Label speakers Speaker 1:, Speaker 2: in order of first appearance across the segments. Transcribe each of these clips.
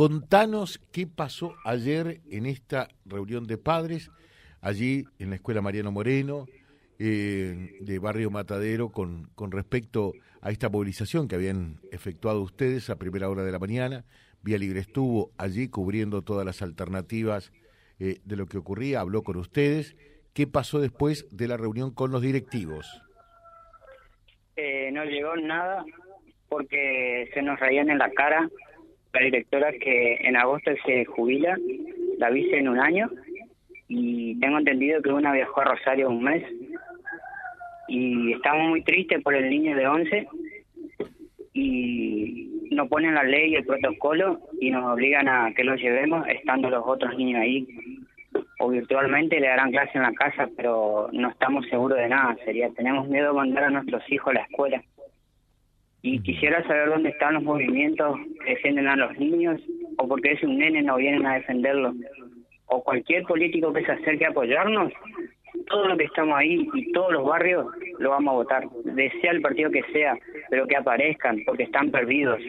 Speaker 1: contanos qué pasó ayer en esta reunión de padres, allí en la Escuela Mariano Moreno, eh, de Barrio Matadero, con, con respecto a esta movilización que habían efectuado ustedes a primera hora de la mañana. Vía Libre estuvo allí cubriendo todas las alternativas eh, de lo que ocurría, habló con ustedes. ¿Qué pasó después de la reunión con los directivos?
Speaker 2: Eh, no llegó nada porque se nos raían en la cara la directora que en agosto se jubila, la vice en un año y tengo entendido que una viajó a Rosario un mes y estamos muy tristes por el niño de 11 y nos ponen la ley y el protocolo y nos obligan a que lo llevemos estando los otros niños ahí o virtualmente le darán clase en la casa pero no estamos seguros de nada sería tenemos miedo de mandar a nuestros hijos a la escuela y quisiera saber dónde están los movimientos que defienden a los niños o porque es un nene no vienen a defenderlo. O cualquier político que se acerque a apoyarnos todo lo que estamos ahí y todos los barrios lo vamos a votar desea el partido que sea pero que aparezcan porque están perdidos.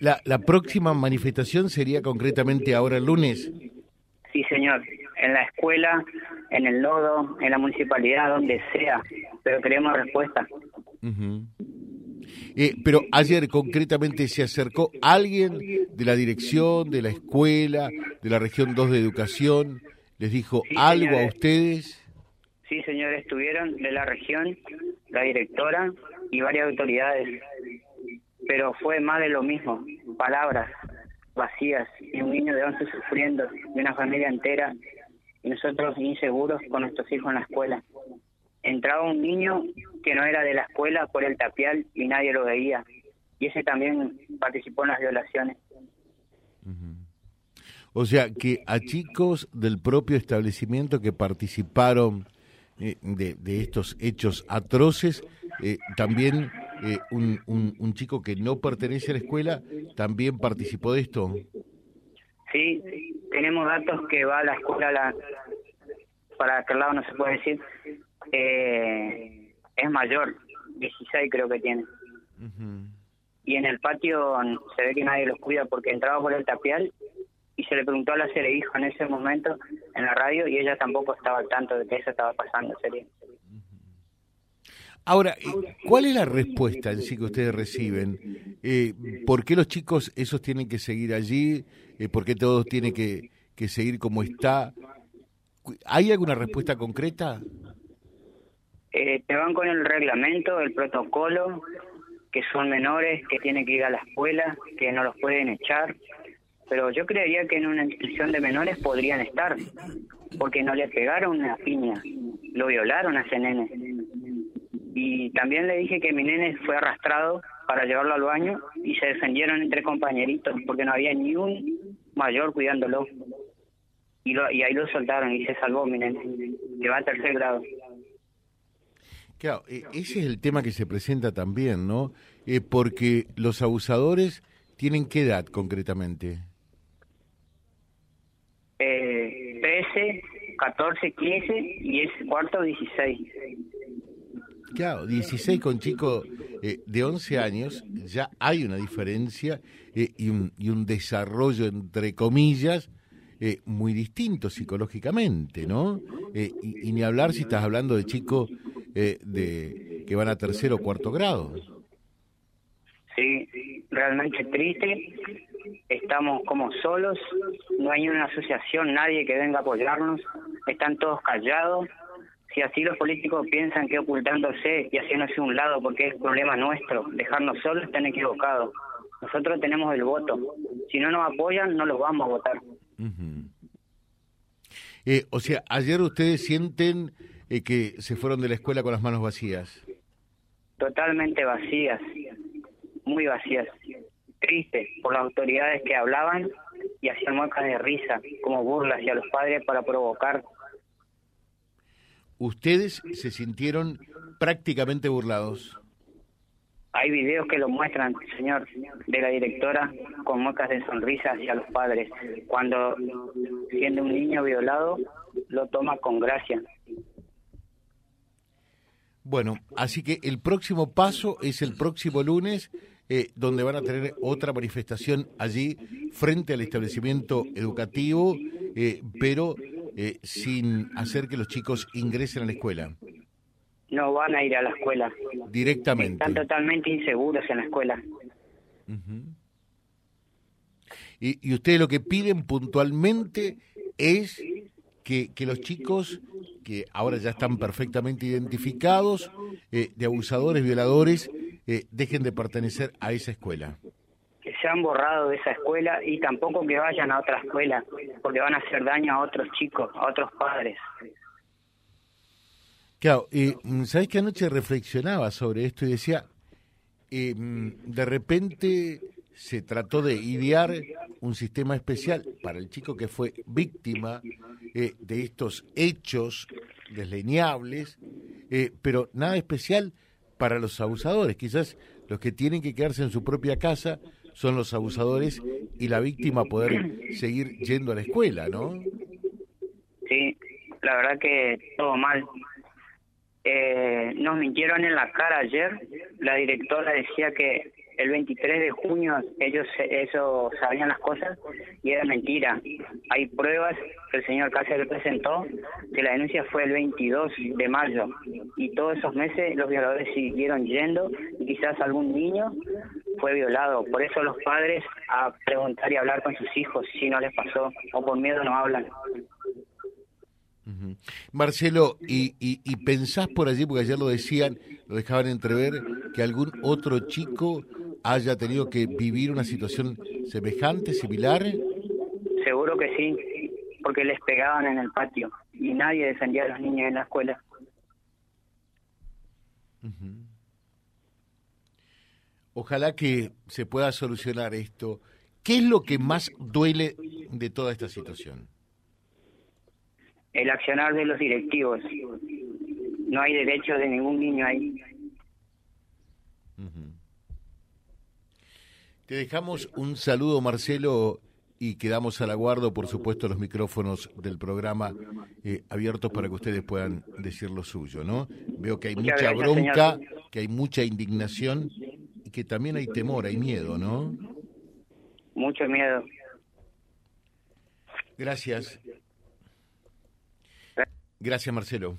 Speaker 1: La, la próxima manifestación sería concretamente ahora el lunes.
Speaker 2: Sí señor en la escuela en el nodo en la municipalidad donde sea pero queremos respuesta
Speaker 1: eh, pero ayer concretamente se acercó alguien de la dirección, de la escuela, de la región 2 de educación, les dijo algo a ustedes.
Speaker 2: Sí, señores, estuvieron de la región, la directora y varias autoridades, pero fue más de lo mismo, palabras vacías y un niño de 11 sufriendo, de una familia entera y nosotros inseguros con nuestros hijos en la escuela. Entraba un niño que no era de la escuela por el tapial y nadie lo veía. Y ese también participó en las violaciones.
Speaker 1: O sea, que a chicos del propio establecimiento que participaron eh, de, de, estos hechos atroces, eh, también eh, un, un, un, chico que no pertenece a la escuela también participó de esto.
Speaker 2: Sí, tenemos datos que va a la escuela, la, para aquel lado no se puede decir, eh, es mayor, 16 creo que tiene. Y en el patio se ve que nadie los cuida porque entraba por el tapial y se le preguntó a la hijo en ese momento en la radio y ella tampoco estaba al tanto de que eso estaba pasando, sería.
Speaker 1: Ahora, eh, ¿cuál es la respuesta en sí que ustedes reciben? Eh, ¿Por qué los chicos esos tienen que seguir allí? Eh, ¿Por qué todos tienen que, que seguir como está? ¿Hay alguna respuesta concreta?
Speaker 2: Eh, te van con el reglamento, el protocolo, que son menores, que tienen que ir a la escuela, que no los pueden echar. Pero yo creería que en una institución de menores podrían estar, porque no le pegaron una piña, lo violaron a ese nene. Y también le dije que mi nene fue arrastrado para llevarlo al baño y se defendieron entre compañeritos, porque no había ni un mayor cuidándolo. Y, lo, y ahí lo soltaron y se salvó mi nene, que va a tercer grado.
Speaker 1: Claro, e, ese es el tema que se presenta también, ¿no? Eh, porque los abusadores tienen qué edad concretamente?
Speaker 2: Eh, 13, 14, 15 y es cuarto 16.
Speaker 1: Claro, 16 con chico eh, de 11 años, ya hay una diferencia eh, y, un, y un desarrollo, entre comillas, eh, muy distinto psicológicamente, ¿no? Y, y, ni hablar si estás hablando de chicos eh, de que van a tercero o cuarto grado.
Speaker 2: Sí, realmente triste. Estamos como solos, no hay una asociación, nadie que venga a apoyarnos, están todos callados. Si así los políticos piensan que ocultándose y haciéndose un lado porque es problema nuestro, dejarnos solos, están equivocados. Nosotros tenemos el voto. Si no nos apoyan, no los vamos a votar.
Speaker 1: eh, o sea, ayer ustedes sienten eh, que se fueron de la escuela con las manos vacías.
Speaker 2: Totalmente vacías, muy vacías. Triste por las autoridades que hablaban y hacían muecas de risa, como burlas hacia los padres para provocar.
Speaker 1: Ustedes se sintieron prácticamente burlados.
Speaker 2: Hay videos que lo muestran, señor, de la directora con muecas de sonrisa hacia los padres. Cuando siendo un niño violado, lo toma con gracia.
Speaker 1: Bueno, así que el próximo paso es el próximo lunes eh, donde van a tener otra manifestación allí frente al establecimiento educativo, eh, pero eh, sin hacer que los chicos ingresen a la escuela.
Speaker 2: No van a ir a la escuela.
Speaker 1: Directamente.
Speaker 2: Están totalmente inseguros en la escuela.
Speaker 1: y, y ustedes lo que piden puntualmente es que, que los chicos que ahora ya están perfectamente identificados, eh, de abusadores, violadores, eh, dejen de pertenecer a esa escuela.
Speaker 2: Que se han borrado de esa escuela y tampoco que vayan a otra escuela, porque van a hacer daño a otros chicos, a otros padres.
Speaker 1: Claro, eh, ¿sabés que anoche reflexionaba sobre esto y decía, eh, de repente se trató de idear un sistema especial para el chico que fue víctima eh, de estos hechos desleñables, eh, pero nada especial para los abusadores. Quizás los que tienen que quedarse en su propia casa son los abusadores y la víctima poder seguir yendo a la escuela, ¿no?
Speaker 2: Sí, la verdad que todo mal. Eh, nos mintieron en la cara ayer. La directora decía que el 23 de junio ellos eso sabían las cosas y era mentira. Hay pruebas que el señor Cáceres presentó que la denuncia fue el 22 de mayo y todos esos meses los violadores siguieron yendo y quizás algún niño fue violado. Por eso los padres a preguntar y hablar con sus hijos si no les pasó o por miedo no hablan.
Speaker 1: Marcelo, y, y, y, pensás por allí, porque ayer lo decían, lo dejaban entrever, que algún otro chico haya tenido que vivir una situación semejante, similar?
Speaker 2: Seguro que sí, porque les pegaban en el patio y nadie defendía a los niños en la escuela.
Speaker 1: Ojalá que se pueda solucionar esto. ¿Qué es lo que más duele de toda esta situación?
Speaker 2: El accionar de los directivos. No hay derecho de ningún niño ahí.
Speaker 1: Te dejamos un saludo, Marcelo, y quedamos al aguardo, por supuesto, los micrófonos del programa eh, abiertos para que ustedes puedan decir lo suyo, ¿no? Veo que hay mucha
Speaker 2: gracias,
Speaker 1: bronca,
Speaker 2: señor.
Speaker 1: que hay mucha indignación y que también hay temor, hay miedo, ¿no?
Speaker 2: Mucho miedo.
Speaker 1: Gracias. Gracias, Marcelo